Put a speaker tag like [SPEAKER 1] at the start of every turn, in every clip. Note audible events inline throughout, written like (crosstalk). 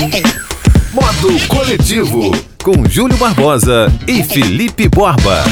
[SPEAKER 1] Modo Coletivo, com Júlio Barbosa e Felipe Borba.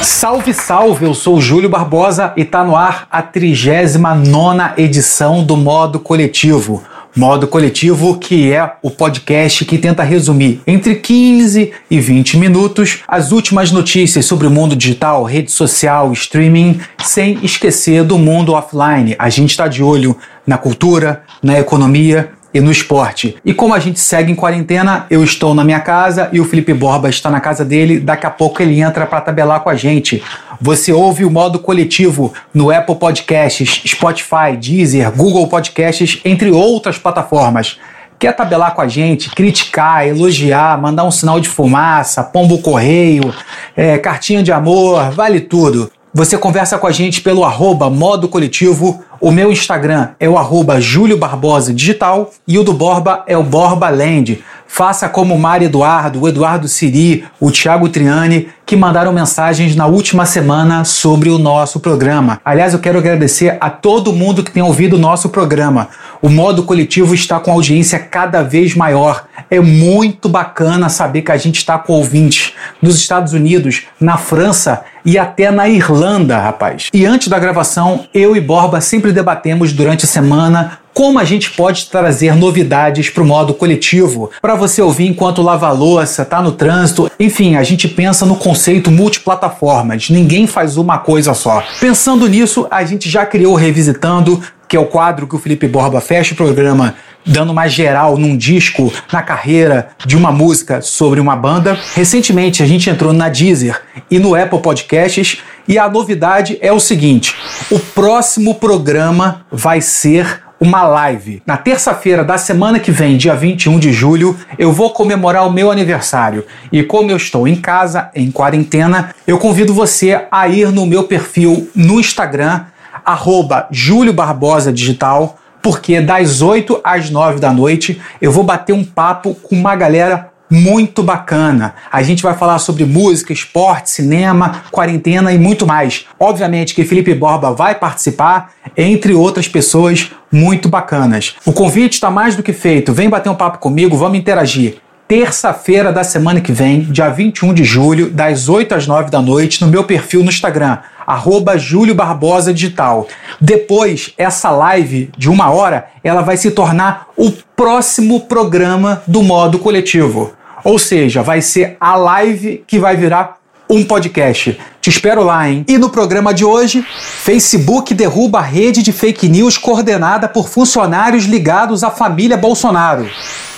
[SPEAKER 2] Salve, salve! Eu sou Júlio Barbosa e tá no ar a 39 edição do Modo Coletivo. Modo Coletivo, que é o podcast que tenta resumir entre 15 e 20 minutos as últimas notícias sobre o mundo digital, rede social, streaming, sem esquecer do mundo offline. A gente está de olho na cultura, na economia e no esporte. E como a gente segue em quarentena, eu estou na minha casa e o Felipe Borba está na casa dele. Daqui a pouco ele entra para tabelar com a gente. Você ouve o modo coletivo no Apple Podcasts, Spotify, Deezer, Google Podcasts, entre outras plataformas. Quer tabelar com a gente, criticar, elogiar, mandar um sinal de fumaça, pombo correio, é, cartinha de amor, vale tudo. Você conversa com a gente pelo arroba modo coletivo. O meu Instagram é o arroba Júlio Barbosa Digital e o do Borba é o Borba Land. Faça como o Mário Eduardo, o Eduardo Siri, o Thiago Triani, que mandaram mensagens na última semana sobre o nosso programa. Aliás, eu quero agradecer a todo mundo que tem ouvido o nosso programa. O modo coletivo está com audiência cada vez maior. É muito bacana saber que a gente está com ouvintes nos Estados Unidos, na França e até na Irlanda, rapaz. E antes da gravação, eu e Borba sempre debatemos durante a semana como a gente pode trazer novidades para o modo coletivo, para você ouvir enquanto lava a louça, tá no trânsito. Enfim, a gente pensa no conceito multiplataformas. Ninguém faz uma coisa só. Pensando nisso, a gente já criou Revisitando, que é o quadro que o Felipe Borba fecha o programa dando mais geral num disco, na carreira de uma música sobre uma banda. Recentemente a gente entrou na Deezer e no Apple Podcasts e a novidade é o seguinte: o próximo programa vai ser uma live. Na terça-feira da semana que vem, dia 21 de julho, eu vou comemorar o meu aniversário. E como eu estou em casa, em quarentena, eu convido você a ir no meu perfil no Instagram, arroba Júlio Barbosa Digital, porque das 8 às 9 da noite eu vou bater um papo com uma galera muito bacana. A gente vai falar sobre música, esporte, cinema, quarentena e muito mais. Obviamente que Felipe Borba vai participar, entre outras pessoas muito bacanas. O convite está mais do que feito. Vem bater um papo comigo, vamos interagir terça-feira da semana que vem, dia 21 de julho, das 8 às 9 da noite, no meu perfil no Instagram, arroba Júlio Barbosa Digital. Depois, essa live de uma hora, ela vai se tornar o próximo programa do modo coletivo. Ou seja, vai ser a live que vai virar um podcast. Te espero lá, hein? E no programa de hoje, Facebook derruba a rede de fake news coordenada por funcionários ligados à família Bolsonaro.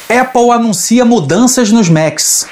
[SPEAKER 2] Apple anuncia mudanças nos Macs.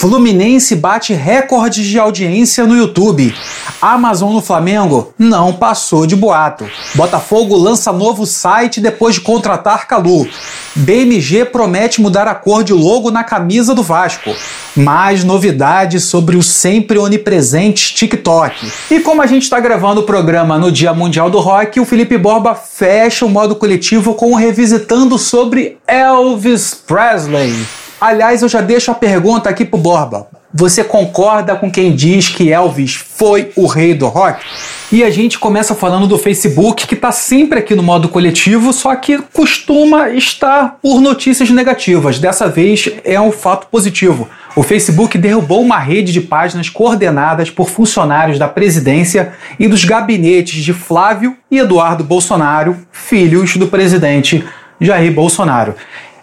[SPEAKER 2] Fluminense bate recordes de audiência no YouTube. Amazon no Flamengo não passou de boato. Botafogo lança novo site depois de contratar Calu. BMG promete mudar a cor de logo na camisa do Vasco. Mais novidades sobre o sempre onipresente TikTok. E como a gente está gravando o programa no Dia Mundial do Rock, o Felipe Borba fecha o modo coletivo com um revisitando sobre Elvis Presley. Aliás, eu já deixo a pergunta aqui pro Borba. Você concorda com quem diz que Elvis foi o rei do rock? E a gente começa falando do Facebook, que está sempre aqui no modo coletivo, só que costuma estar por notícias negativas. Dessa vez é um fato positivo. O Facebook derrubou uma rede de páginas coordenadas por funcionários da presidência e dos gabinetes de Flávio e Eduardo Bolsonaro, filhos do presidente Jair Bolsonaro.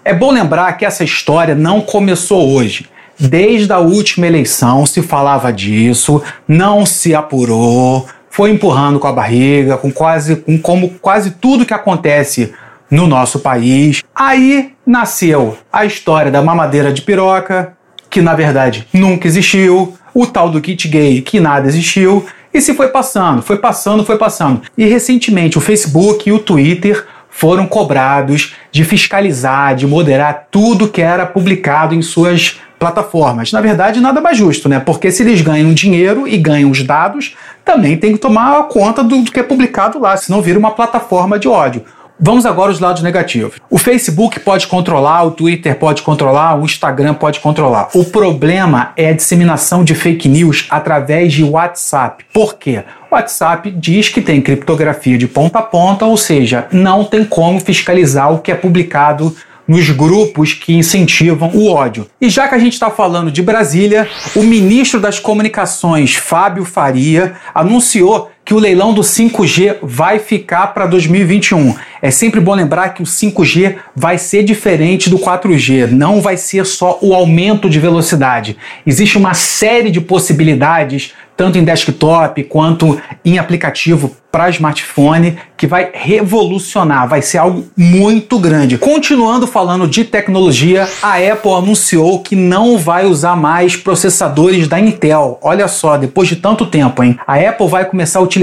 [SPEAKER 2] É bom lembrar que essa história não começou hoje. Desde a última eleição se falava disso, não se apurou, foi empurrando com a barriga, com quase com como quase tudo que acontece no nosso país. Aí nasceu a história da mamadeira de piroca, que na verdade nunca existiu, o tal do kit gay, que nada existiu, e se foi passando, foi passando, foi passando. E recentemente o Facebook e o Twitter foram cobrados de fiscalizar, de moderar tudo que era publicado em suas plataformas. Na verdade, nada mais justo, né? Porque se eles ganham dinheiro e ganham os dados, também tem que tomar conta do, que é publicado lá, senão vira uma plataforma de ódio. Vamos agora aos lados negativos. O Facebook pode controlar, o Twitter pode controlar, o Instagram pode controlar. O problema é a disseminação de fake news através de WhatsApp. Por quê? WhatsApp diz que tem criptografia de ponta a ponta, ou seja, não tem como fiscalizar o que é publicado nos grupos que incentivam o ódio. E já que a gente está falando de Brasília, o ministro das Comunicações, Fábio Faria, anunciou que o leilão do 5G vai ficar para 2021. É sempre bom lembrar que o 5G vai ser diferente do 4G, não vai ser só o aumento de velocidade. Existe uma série de possibilidades tanto em desktop quanto em aplicativo para smartphone, que vai revolucionar, vai ser algo muito grande. Continuando falando de tecnologia, a Apple anunciou que não vai usar mais processadores da Intel. Olha só, depois de tanto tempo, hein? A Apple vai começar a utilizar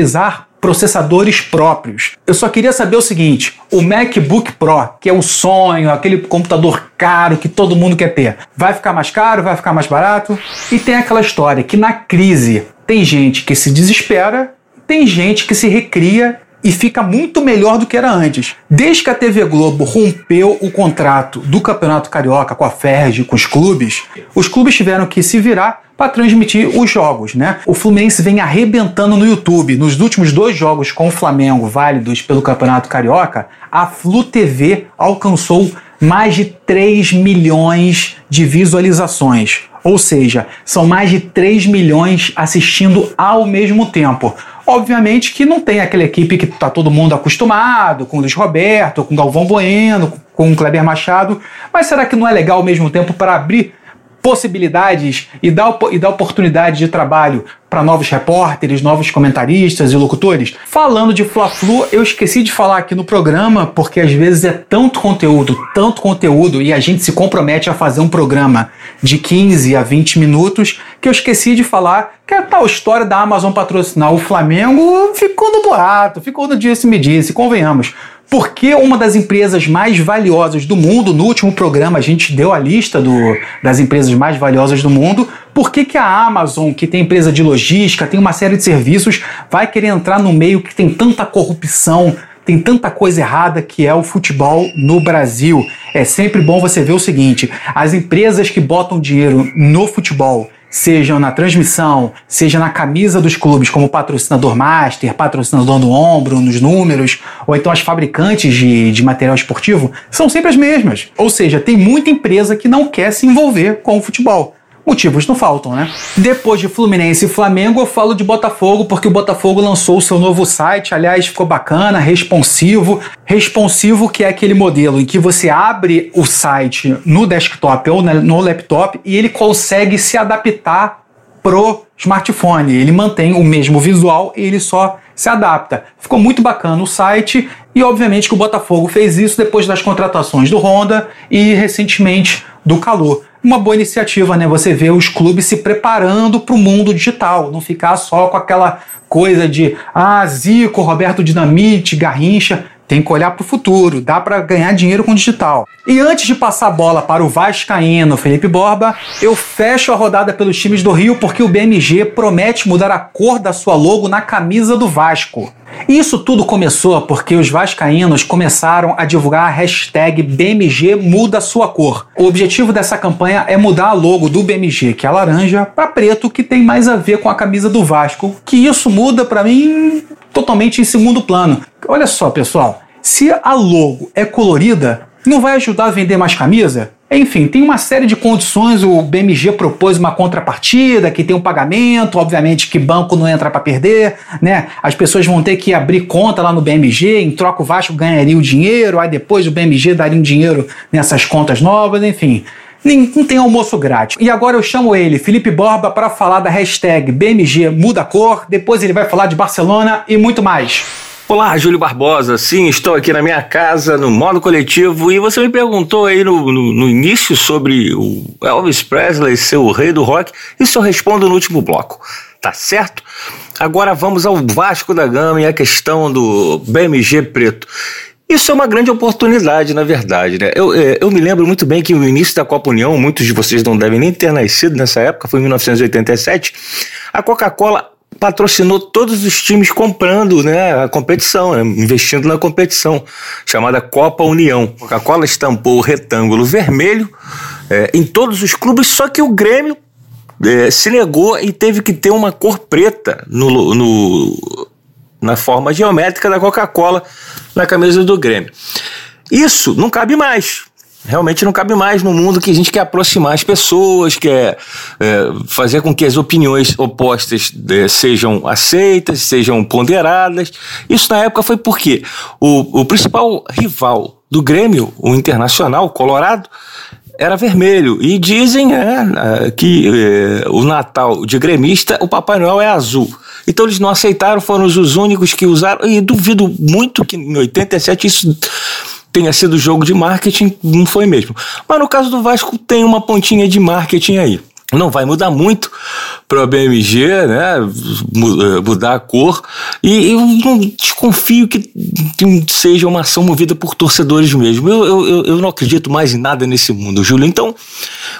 [SPEAKER 2] processadores próprios. Eu só queria saber o seguinte: o MacBook Pro, que é o sonho, aquele computador caro que todo mundo quer ter, vai ficar mais caro, vai ficar mais barato? E tem aquela história que na crise tem gente que se desespera, tem gente que se recria e fica muito melhor do que era antes. Desde que a TV Globo rompeu o contrato do Campeonato Carioca com a Ferg, com os clubes, os clubes tiveram que se virar para transmitir os jogos, né? O Fluminense vem arrebentando no YouTube. Nos últimos dois jogos com o Flamengo, válidos pelo Campeonato Carioca, a Flu TV alcançou mais de 3 milhões de visualizações. Ou seja, são mais de 3 milhões assistindo ao mesmo tempo. Obviamente que não tem aquela equipe que está todo mundo acostumado, com o Luiz Roberto, com o Galvão Bueno, com o Kleber Machado, mas será que não é legal ao mesmo tempo para abrir possibilidades e dar, e dar oportunidade de trabalho para novos repórteres, novos comentaristas e locutores. Falando de Fla-Flu, eu esqueci de falar aqui no programa, porque às vezes é tanto conteúdo, tanto conteúdo, e a gente se compromete a fazer um programa de 15 a 20 minutos, que eu esqueci de falar que a tal história da Amazon patrocinar o Flamengo ficou no boato, ficou no disse-me-disse, convenhamos. Porque uma das empresas mais valiosas do mundo, no último programa a gente deu a lista do, das empresas mais valiosas do mundo, por que, que a Amazon, que tem empresa de logística, tem uma série de serviços, vai querer entrar no meio que tem tanta corrupção, tem tanta coisa errada que é o futebol no Brasil? É sempre bom você ver o seguinte: as empresas que botam dinheiro no futebol sejam na transmissão, seja na camisa dos clubes, como patrocinador master, patrocinador no ombro, nos números, ou então as fabricantes de, de material esportivo, são sempre as mesmas. Ou seja, tem muita empresa que não quer se envolver com o futebol. Motivos não faltam, né? Depois de Fluminense e Flamengo, eu falo de Botafogo, porque o Botafogo lançou o seu novo site. Aliás, ficou bacana, responsivo. Responsivo, que é aquele modelo em que você abre o site no desktop ou no laptop e ele consegue se adaptar pro smartphone. Ele mantém o mesmo visual e ele só se adapta. Ficou muito bacana o site e, obviamente, que o Botafogo fez isso depois das contratações do Honda e recentemente do Calor uma boa iniciativa, né? Você vê os clubes se preparando para o mundo digital, não ficar só com aquela coisa de ah, Zico, Roberto Dinamite, Garrincha. Tem que olhar para o futuro, dá para ganhar dinheiro com digital. E antes de passar a bola para o Vascaíno Felipe Borba, eu fecho a rodada pelos times do Rio porque o BMG promete mudar a cor da sua logo na camisa do Vasco. Isso tudo começou porque os vascaínos começaram a divulgar a hashtag BMG muda sua cor. O objetivo dessa campanha é mudar a logo do BMG, que é laranja, para preto, que tem mais a ver com a camisa do Vasco. Que isso muda para mim totalmente em segundo plano. Olha só, pessoal, se a logo é colorida, não vai ajudar a vender mais camisa? Enfim, tem uma série de condições. O BMG propôs uma contrapartida, que tem um pagamento, obviamente que banco não entra para perder, né? As pessoas vão ter que abrir conta lá no BMG, em troca o Vasco ganharia o dinheiro, aí depois o BMG daria um dinheiro nessas contas novas, enfim. Não tem almoço grátis. E agora eu chamo ele, Felipe Borba, para falar da hashtag BMG Muda Cor. Depois ele vai falar de Barcelona e muito mais.
[SPEAKER 3] Olá, Júlio Barbosa. Sim, estou aqui na minha casa, no modo coletivo, e você me perguntou aí no, no, no, início sobre o Elvis Presley ser o rei do rock. Isso eu respondo no último bloco, tá certo? Agora vamos ao Vasco da Gama e a questão do BMG preto. Isso é uma grande oportunidade, na verdade, né? Eu, é, eu me lembro muito bem que no início da Copa União, muitos de vocês não devem nem ter nascido nessa época, foi em 1987, a Coca-Cola patrocinou todos os times comprando né, a competição, né, investindo na competição, chamada Copa União. A Coca-Cola estampou o retângulo vermelho é, em todos os clubes, só que o Grêmio é, se negou e teve que ter uma cor preta no, no na forma geométrica da Coca-Cola na camisa do Grêmio. Isso não cabe mais. Realmente não cabe mais no mundo que a gente quer aproximar as pessoas, quer é, fazer com que as opiniões opostas é, sejam aceitas, sejam ponderadas. Isso na época foi porque o, o principal rival do Grêmio, o Internacional, Colorado, era vermelho. E dizem é, que é, o Natal de gremista, o Papai Noel é azul. Então eles não aceitaram, foram os únicos que usaram. E duvido muito que em 87 isso tenha sido jogo de marketing, não foi mesmo. Mas no caso do Vasco tem uma pontinha de marketing aí. Não vai mudar muito para a BMG, né? Eh, mudar a cor. E eu não desconfio que seja uma ação movida por torcedores mesmo. Eu, eu, eu não acredito mais em nada nesse mundo, Júlio. Então,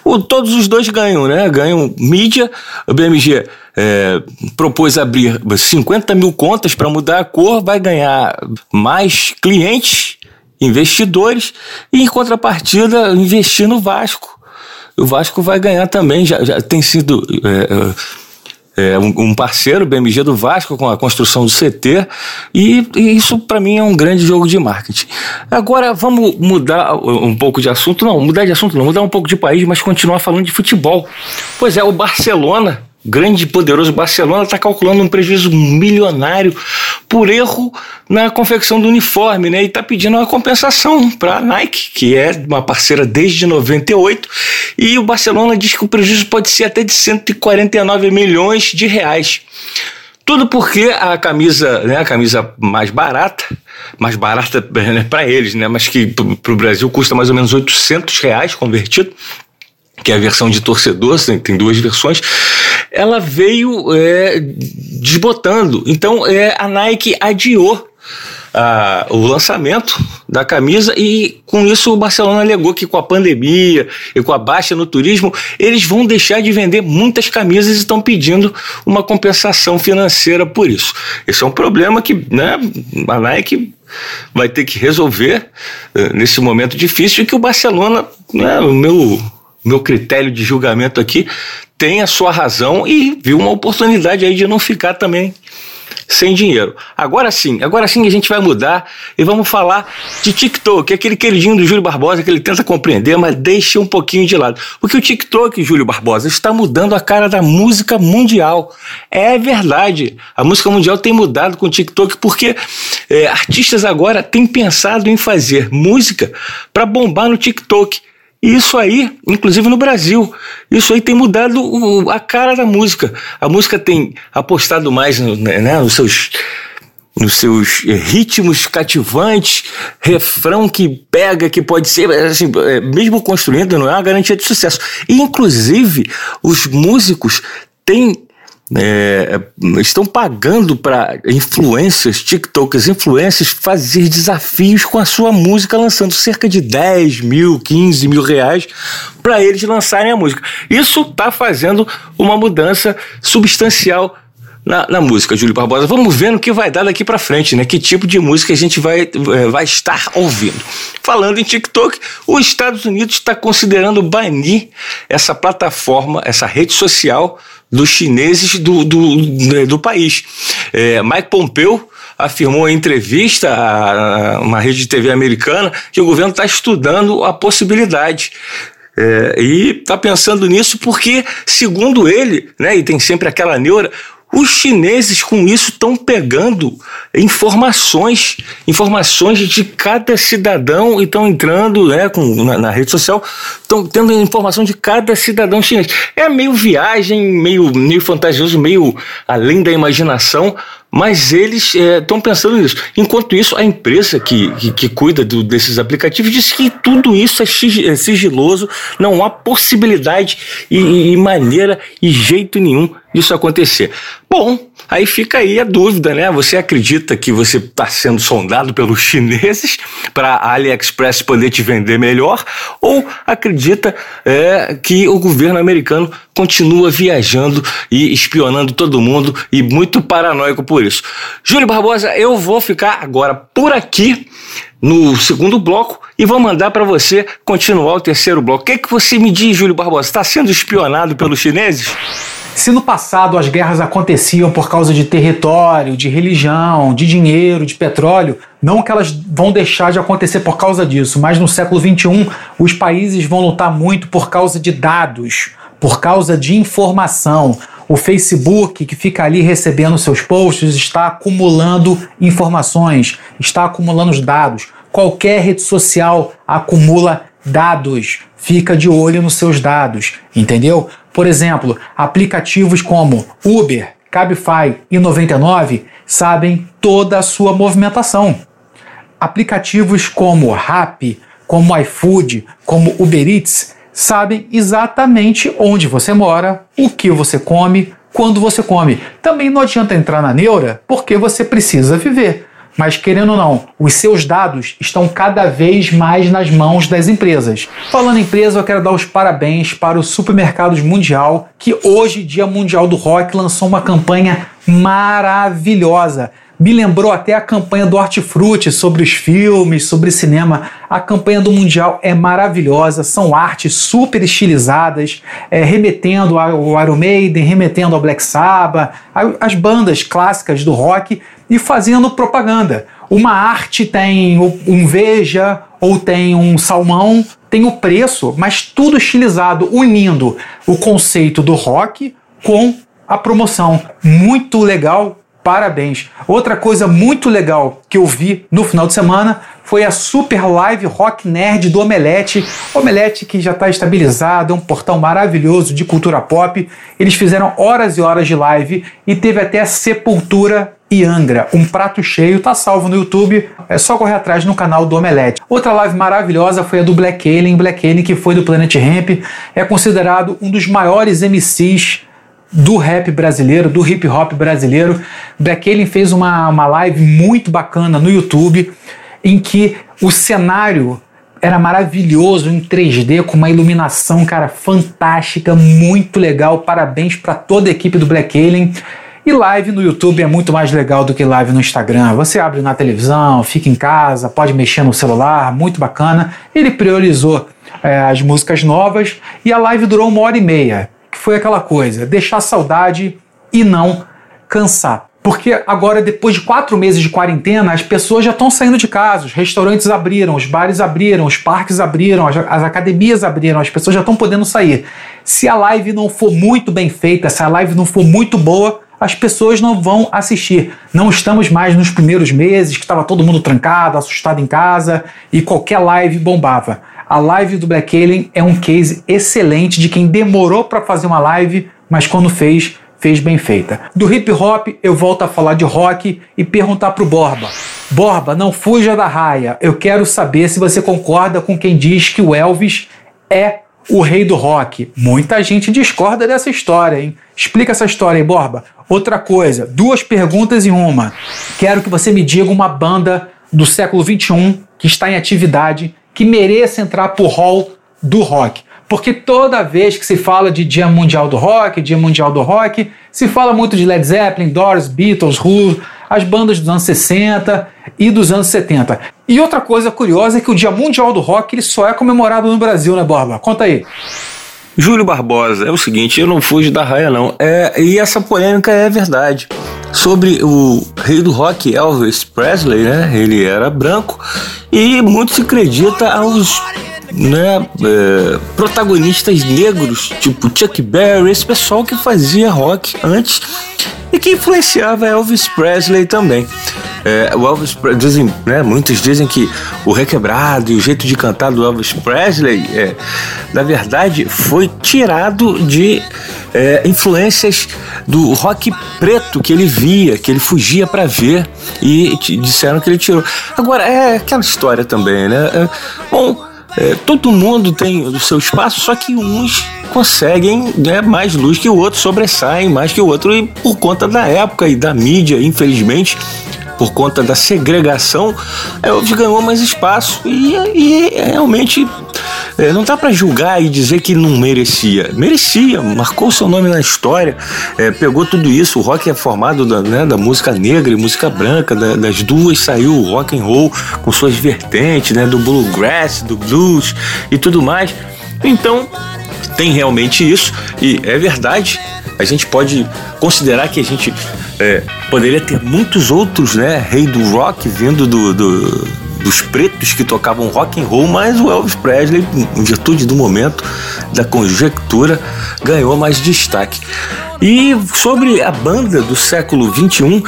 [SPEAKER 3] o, todos os dois ganham, né? Ganham mídia. A BMG é, eh, propôs abrir 50 mil contas para mudar a cor, vai ganhar mais clientes investidores e, em contrapartida, investir no Vasco. O Vasco vai ganhar também, já, já tem sido. É, é, é um parceiro, BMG do Vasco, com a construção do CT, e, e isso para mim é um grande jogo de marketing. Agora vamos mudar um pouco de assunto, não, mudar de assunto não, mudar um pouco de país, mas continuar falando de futebol. Pois é, o Barcelona grande e poderoso Barcelona está calculando um prejuízo milionário por erro na confecção do uniforme, né? E está pedindo uma compensação para a Nike, que é uma parceira desde 98, e o Barcelona diz que o prejuízo pode ser até de 149 milhões de reais. Tudo porque a camisa, né, a camisa mais barata, mais barata né, para eles, né, mas que para o Brasil custa mais ou menos 800 reais convertido, que é a versão de torcedor, tem duas versões, ela veio é, desbotando. Então é, a Nike adiou a, o lançamento da camisa e com isso o Barcelona alegou que com a pandemia e com a baixa no turismo eles vão deixar de vender muitas camisas e estão pedindo uma compensação financeira por isso. Esse é um problema que né, a Nike vai ter que resolver uh, nesse momento difícil e que o Barcelona, né, o meu meu critério de julgamento aqui tem a sua razão e viu uma oportunidade aí de não ficar também sem dinheiro. Agora sim, agora sim a gente vai mudar e vamos falar de TikTok, aquele queridinho do Júlio Barbosa que ele tenta compreender, mas deixa um pouquinho de lado. Porque o TikTok, Júlio Barbosa, está mudando a cara da música mundial. É verdade, a música mundial tem mudado com o TikTok porque é, artistas agora têm pensado em fazer música para bombar no TikTok. E isso aí, inclusive no Brasil, isso aí tem mudado a cara da música. A música tem apostado mais né, né, nos seus nos seus ritmos cativantes, refrão que pega, que pode ser, assim, é, mesmo construindo, não é uma garantia de sucesso. E, inclusive, os músicos têm é, estão pagando para influencers, TikTokers, influencers fazer desafios com a sua música, lançando cerca de 10 mil, 15 mil reais para eles lançarem a música. Isso está fazendo uma mudança substancial na, na, música, Júlio Barbosa. Vamos ver no que vai dar daqui para frente, né? Que tipo de música a gente vai, é, vai estar ouvindo. Falando em TikTok, os Estados Unidos está considerando banir essa plataforma, essa rede social dos chineses do, do, né, do país. É, Mike Pompeu afirmou em entrevista a uma rede de TV americana que o governo está estudando a possibilidade é, e está pensando nisso porque, segundo ele, né, e tem sempre aquela neura, os chineses com isso estão pegando informações, informações de cada cidadão e estão entrando né, com, na, na rede social, estão tendo informação de cada cidadão chinês. É meio viagem, meio, meio fantasioso, meio além da imaginação, mas eles estão é, pensando nisso. Enquanto isso, a empresa que, que, que cuida do, desses aplicativos diz que tudo isso é, é sigiloso, não há possibilidade e, e maneira e jeito nenhum disso acontecer. Bom, aí fica aí a dúvida, né? Você acredita que você está sendo sondado pelos (laughs) chineses para a AliExpress poder te vender melhor? Ou acredita é, que o governo americano continua viajando e espionando todo mundo e muito paranoico por isso? Júlio Barbosa, eu vou ficar agora por aqui no segundo bloco e vou mandar para você continuar o terceiro bloco. O que, é que você me diz, Júlio Barbosa? Está sendo espionado pelos chineses?
[SPEAKER 2] Se no passado as guerras aconteciam por causa de território, de religião, de dinheiro, de petróleo, Não que elas vão deixar de acontecer por causa disso, mas no século XXI os países vão lutar muito por causa de dados, por causa de informação. O Facebook, que fica ali recebendo seus posts, está acumulando informações, está acumulando os dados. Qualquer rede social acumula dados. Fica de olho nos seus dados, entendeu? Por exemplo, aplicativos como Uber, Cabify e 99 sabem toda a sua movimentação. Aplicativos como Rappi, como iFood, como Uber Eats sabem exatamente onde você mora, o que você come, quando você come. Também não adianta entrar na neura porque você precisa viver. Mas querendo ou não, os seus dados estão cada vez mais nas mãos das empresas. Falando em empresa, eu quero dar os parabéns para o Supermercados Mundial, que hoje, Dia Mundial do Rock, lançou uma campanha maravilhosa. Me lembrou até a campanha do Hortifruti sobre os filmes, sobre cinema. A campanha do Mundial é maravilhosa, são artes super estilizadas, é, remetendo ao Iron Maiden, remetendo ao Black Sabbath, as bandas clássicas do rock e fazendo propaganda. Uma arte tem um Veja ou tem um salmão, tem o preço, mas tudo estilizado, unindo o conceito do rock com a promoção. Muito legal, parabéns. Outra coisa muito legal que eu vi no final de semana foi a Super Live Rock Nerd do Omelete. Omelete que já está estabilizado, é um portal maravilhoso de cultura pop. Eles fizeram horas e horas de live e teve até a Sepultura e Angra, um prato cheio, tá salvo no YouTube, é só correr atrás no canal do Omelete. Outra live maravilhosa foi a do Black Alien, Black Alien que foi do Planet Ramp, é considerado um dos maiores MCs do rap brasileiro, do hip hop brasileiro. Black Alien fez uma, uma live muito bacana no YouTube em que o cenário era maravilhoso em 3D, com uma iluminação, cara, fantástica, muito legal. Parabéns para toda a equipe do Black Alien. E live no YouTube é muito mais legal do que live no Instagram. Você abre na televisão, fica em casa, pode mexer no celular, muito bacana. Ele priorizou é, as músicas novas e a live durou uma hora e meia que foi aquela coisa, deixar saudade e não cansar. Porque agora, depois de quatro meses de quarentena, as pessoas já estão saindo de casa, os restaurantes abriram, os bares abriram, os parques abriram, as, as academias abriram, as pessoas já estão podendo sair. Se a live não for muito bem feita, se a live não for muito boa, as pessoas não vão assistir. Não estamos mais nos primeiros meses que estava todo mundo trancado, assustado em casa e qualquer live bombava. A live do Black Alien é um case excelente de quem demorou para fazer uma live, mas quando fez, fez bem feita. Do hip hop, eu volto a falar de rock e perguntar pro Borba. Borba, não fuja da raia. Eu quero saber se você concorda com quem diz que o Elvis é o rei do rock. Muita gente discorda dessa história, hein? Explica essa história aí, Borba. Outra coisa, duas perguntas em uma. Quero que você me diga uma banda do século 21 que está em atividade que mereça entrar pro hall do rock. Porque toda vez que se fala de Dia Mundial do Rock, Dia Mundial do Rock, se fala muito de Led Zeppelin, Doors, Beatles, Who, as bandas dos anos 60 e dos anos 70. E outra coisa curiosa é que o Dia Mundial do Rock ele só é comemorado no Brasil, né, Borba? Conta aí.
[SPEAKER 3] Júlio Barbosa, é o seguinte, eu não fujo da raia não. É, e essa polêmica é verdade sobre o rei do rock Elvis Presley, né? Ele era branco e muito se acredita aos né, é, protagonistas negros, tipo Chuck Berry, esse pessoal que fazia rock antes e que influenciava Elvis Presley também. É, o Elvis dizem, né, muitos dizem que o requebrado e o jeito de cantar do Elvis Presley, é, na verdade, foi tirado de é, influências do rock preto que ele via, que ele fugia para ver e disseram que ele tirou. Agora é aquela história também, né? É, bom é, todo mundo tem o seu espaço, só que uns conseguem né, mais luz que o outro, sobressaem mais que o outro, e por conta da época e da mídia, infelizmente, por conta da segregação, ganhou mais espaço e, e realmente é, não dá para julgar e dizer que não merecia. Merecia, marcou seu nome na história, é, pegou tudo isso. O rock é formado da, né, da música negra e música branca, da, das duas saiu o rock and roll com suas vertentes, né, do bluegrass, do blues e tudo mais. Então tem realmente isso e é verdade. A gente pode considerar que a gente É, poderia ter muitos outros, né? Rei do rock vindo do, do, dos pretos que tocavam rock and roll, mas o Elvis Presley, em virtude do momento, da conjectura, ganhou mais destaque. E sobre a banda do século 21,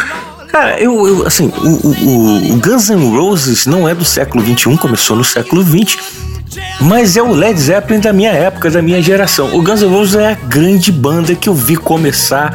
[SPEAKER 3] Cara, eu, eu assim, o, o, o, Guns N' Roses não é do século 21, começou no século 20, mas é o Led Zeppelin da minha época, da minha geração. O Guns N' Roses é a grande banda que eu vi começar,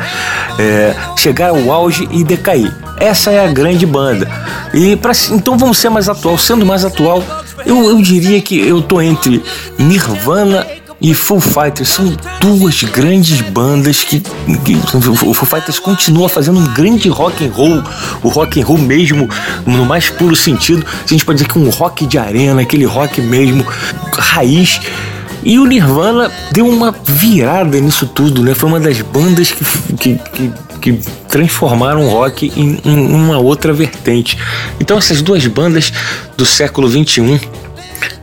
[SPEAKER 3] é, chegar ao auge e decair. Essa é a grande banda. E pra, então vamos ser mais atual. Sendo mais atual, eu, eu diria que eu tô entre Nirvana e Full Fighters são duas grandes bandas que, que, o Full Fighters continua fazendo um grande rock and roll, o rock and roll mesmo no mais puro sentido. A gente pode dizer que um rock de arena, aquele rock mesmo raiz. E o Nirvana deu uma virada nisso tudo, né? Foi uma das bandas que, que, que, que transformaram o rock em, em uma outra vertente. Então essas duas bandas do século 21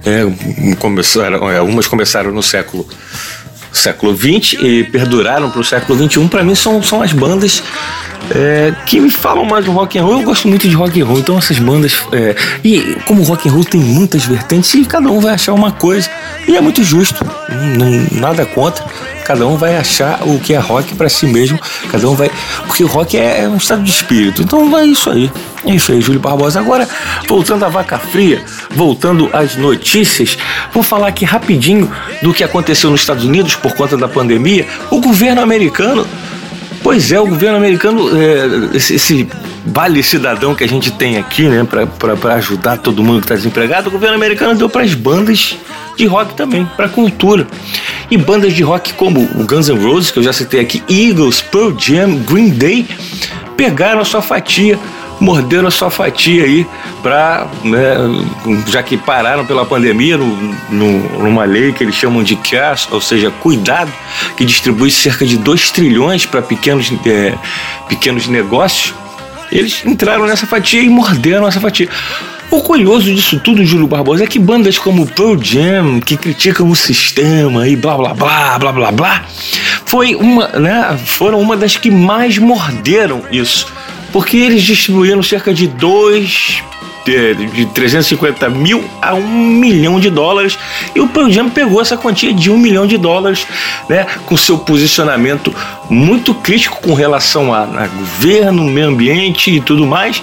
[SPEAKER 3] é, começaram, é, algumas começaram no século século 20 e perduraram para o século 21 para mim são, são as bandas é, que me falam mais do rock and roll eu gosto muito de rock and roll então essas bandas é, e como rock and roll tem muitas vertentes e cada um vai achar uma coisa e é muito justo não, nada contra cada um vai achar o que é rock para si mesmo cada um vai porque o rock é, é um estado de espírito então é isso aí é isso aí, Júlio Barbosa. Agora, voltando à vaca fria, voltando às notícias, vou falar aqui rapidinho do que aconteceu nos Estados Unidos por conta da pandemia. O governo americano, pois é, o governo americano, é, esse, esse vale cidadão que a gente tem aqui, né, para ajudar todo mundo que está desempregado, o governo americano deu para as bandas de rock também, para cultura. E bandas de rock como Guns N' Roses, que eu já citei aqui, Eagles, Pearl Jam, Green Day, pegaram a sua fatia morderam a sua fatia aí para, né, já que pararam pela pandemia, no, no, numa lei que eles chamam de cash, ou seja, cuidado, que distribui cerca de 2 trilhões para pequenos, é, pequenos negócios, eles entraram nessa fatia e morderam essa fatia. O curioso disso tudo, Júlio Barbosa, é que bandas como Pearl Jam, que criticam o sistema e blá blá blá blá blá blá, foi uma, né, foram uma das que mais morderam isso porque eles distribuíram cerca de 2 de 350 mil a 1 milhão de dólares e o Pearl Jam pegou essa quantia de 1 milhão de dólares, né, com seu posicionamento muito crítico com relação a, a governo, meio ambiente e tudo mais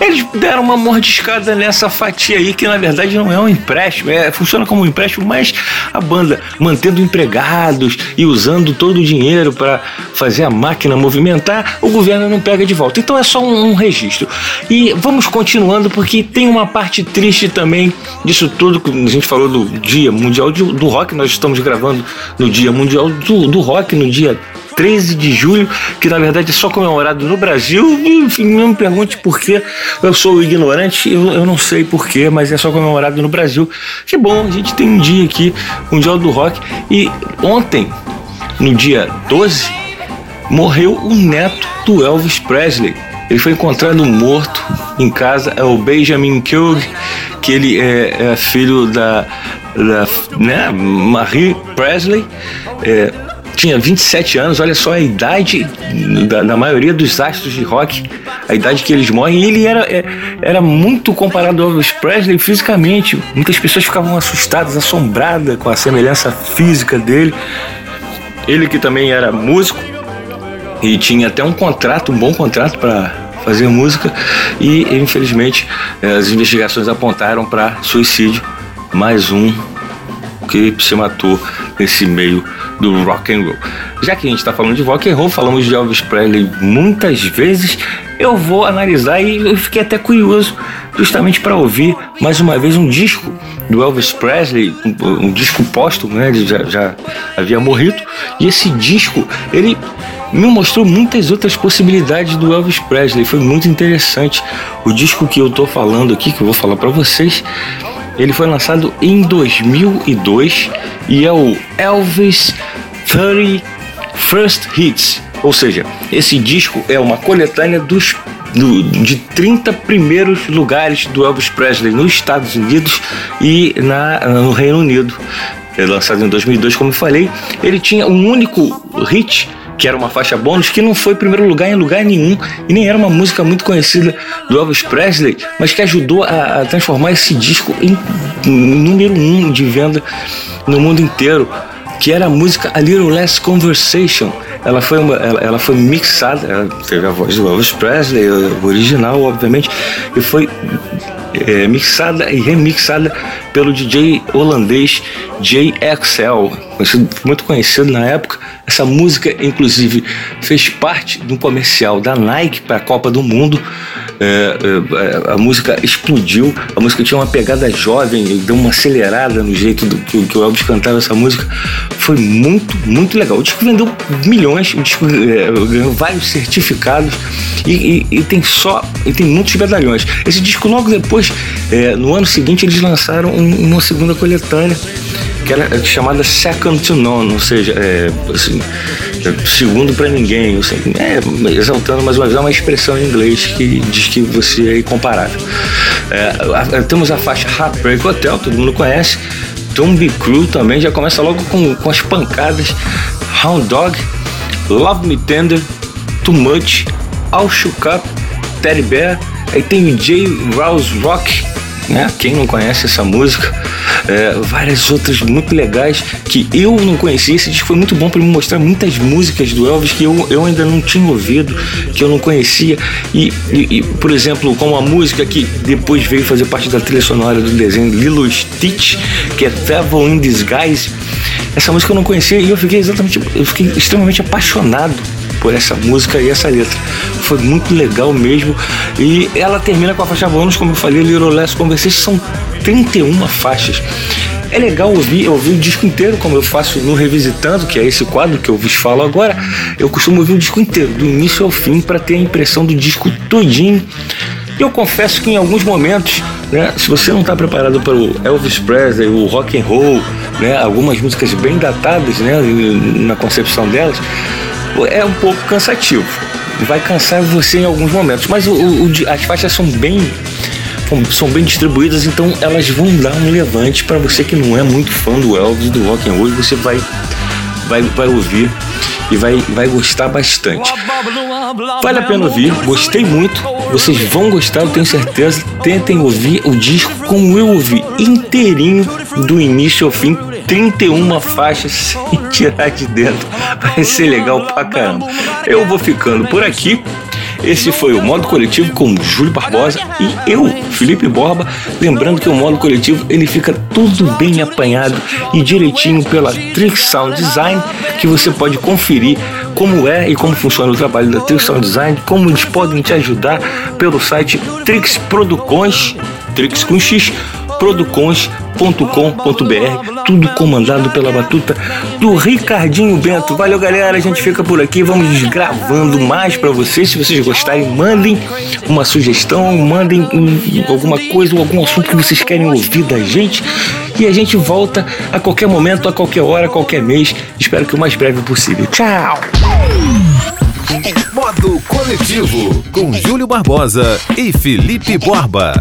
[SPEAKER 3] eles deram uma mordiscada nessa fatia aí, que na verdade não é um empréstimo, é, funciona como um empréstimo, mas a banda mantendo empregados e usando todo o dinheiro para fazer a máquina movimentar, o governo não pega de volta. Então é só um, um registro. E vamos continuando, porque tem uma parte triste também disso tudo, que a gente falou do Dia Mundial do, do Rock, nós estamos gravando no Dia Mundial do, do Rock, no dia 13 de julho, que na verdade é só comemorado no Brasil. Enfim, não me pergunte por quê. Eu sou ignorante, eu, eu não sei por quê, mas é só comemorado no Brasil. Que bom, a gente tem um dia aqui, Mundial do Rock. E ontem, no dia 12, morreu o neto do Elvis Presley. Ele foi encontrado morto em casa, é o Benjamin Kilg, que ele é, é filho da, da né, Marie Presley. É, tinha 27 anos, olha só a idade da, da, maioria dos astros de rock, a idade que eles morrem, e ele era, é, era muito comparado ao Elvis Presley fisicamente. Muitas pessoas ficavam assustadas, assombradas com a semelhança física dele. Ele que também era músico e tinha até um contrato, um bom contrato para fazer música, e infelizmente as investigações apontaram para suicídio, mais um que se matou nesse meio do rock and roll. Já que a gente está falando de rock and roll, falamos de Elvis Presley muitas vezes, eu vou analisar e eu fiquei até curioso justamente para ouvir mais uma vez um disco do Elvis Presley, um, um disco póstumo, né? Ele já, já havia morrido e esse disco ele me mostrou muitas outras possibilidades do Elvis Presley. Foi muito interessante. O disco que eu tô falando aqui, que eu vou falar para vocês, ele foi lançado em 2002 e é o Elvis 30 First Hits. Ou seja, esse disco é uma coletânea dos do, de 30 primeiros lugares do Elvis Presley nos Estados Unidos e na, no Reino Unido. É lançado em 2002, como eu falei. Ele tinha um único hit que era uma faixa bônus que não foi primeiro lugar em lugar nenhum e nem era uma música muito conhecida do Elvis Presley, mas que ajudou a, a transformar esse disco em, em número um de venda no mundo inteiro, que era a música A Little Less Conversation. Ela foi, uma, ela, ela foi mixada, ela teve a voz do Elvis Presley, original, obviamente, e foi é, mixada e remixada pelo DJ holandês Jay Excel, muito conhecido na época. Essa música, inclusive, fez parte de um comercial da Nike para a Copa do Mundo. É, é, a música explodiu, a música tinha uma pegada jovem, deu uma acelerada no jeito do, que, que o Elvis cantava essa música. Foi muito, muito legal. O disco vendeu milhões, o disco é, ganhou vários certificados e, e, e, tem só, e tem muitos medalhões. Esse disco, logo depois, é, no ano seguinte, eles lançaram um, uma segunda coletânea que era chamada Second to None, ou seja, é, assim, segundo para ninguém, assim, é, exaltando mais uma vez é uma expressão em inglês que diz que você é incomparável. É, temos a faixa Heartbreak Hotel, todo mundo conhece. Tomb Crew também já começa logo com, com as pancadas. Hound Dog, Love Me Tender, Too Much, All Shook Up, Teddy Bear. Aí tem o J. Rouse Rock, né? Quem não conhece essa música? É, várias outras muito legais que eu não conhecia. Esse disco foi muito bom para me mostrar muitas músicas do Elvis que eu, eu ainda não tinha ouvido, que eu não conhecia. E, e, e, por exemplo, como a música que depois veio fazer parte da trilha sonora do desenho Lilo Stitch, que é Devil in Disguise. Essa música eu não conhecia e eu fiquei exatamente, eu fiquei extremamente apaixonado por essa música e essa letra. Foi muito legal mesmo. E ela termina com a faixa bônus, como eu falei, Little Less Conversation, são 31 faixas. É legal ouvir, ouvir o disco inteiro, como eu faço no Revisitando, que é esse quadro que eu vos falo agora. Eu costumo ouvir o disco inteiro, do início ao fim, para ter a impressão do disco todinho. E eu confesso que em alguns momentos, né, se você não está preparado para o Elvis Presley, o rock and roll, né, algumas músicas bem datadas né, na concepção delas, é um pouco cansativo. Vai cansar você em alguns momentos, mas o, o, as faixas são bem são bem distribuídas, então elas vão dar um levante para você que não é muito fã do Elvis, do rock and roll, você vai vai, vai ouvir e vai, vai gostar bastante. Vale a pena ouvir, gostei muito, vocês vão gostar, eu tenho certeza. Tentem ouvir o disco como eu ouvi, inteirinho, do início ao fim, 31 faixas (laughs) sem tirar de dentro. Vai ser legal pra caramba. Eu vou ficando por aqui. Esse foi o Modo Coletivo com Júlio Barbosa e eu, Felipe Borba. Lembrando que o Modo Coletivo ele fica tudo bem apanhado e direitinho pela Trick Sound Design, que você pode conferir como é e como funciona o trabalho da Trick Sound Design, como eles podem te ajudar pelo site Trix Producões, Trix com X, producons.com.br, tudo comandado pela batuta do Ricardinho Bento. Valeu, galera, a gente fica por aqui, vamos gravando mais para vocês. Se vocês gostarem, mandem uma sugestão, mandem alguma coisa ou algum assunto que vocês querem ouvir da gente. E a gente volta a qualquer momento, a qualquer hora, a qualquer mês. Espero que o mais breve possível. Tchau!
[SPEAKER 1] Modo Coletivo com Júlio Barbosa e Felipe Borba.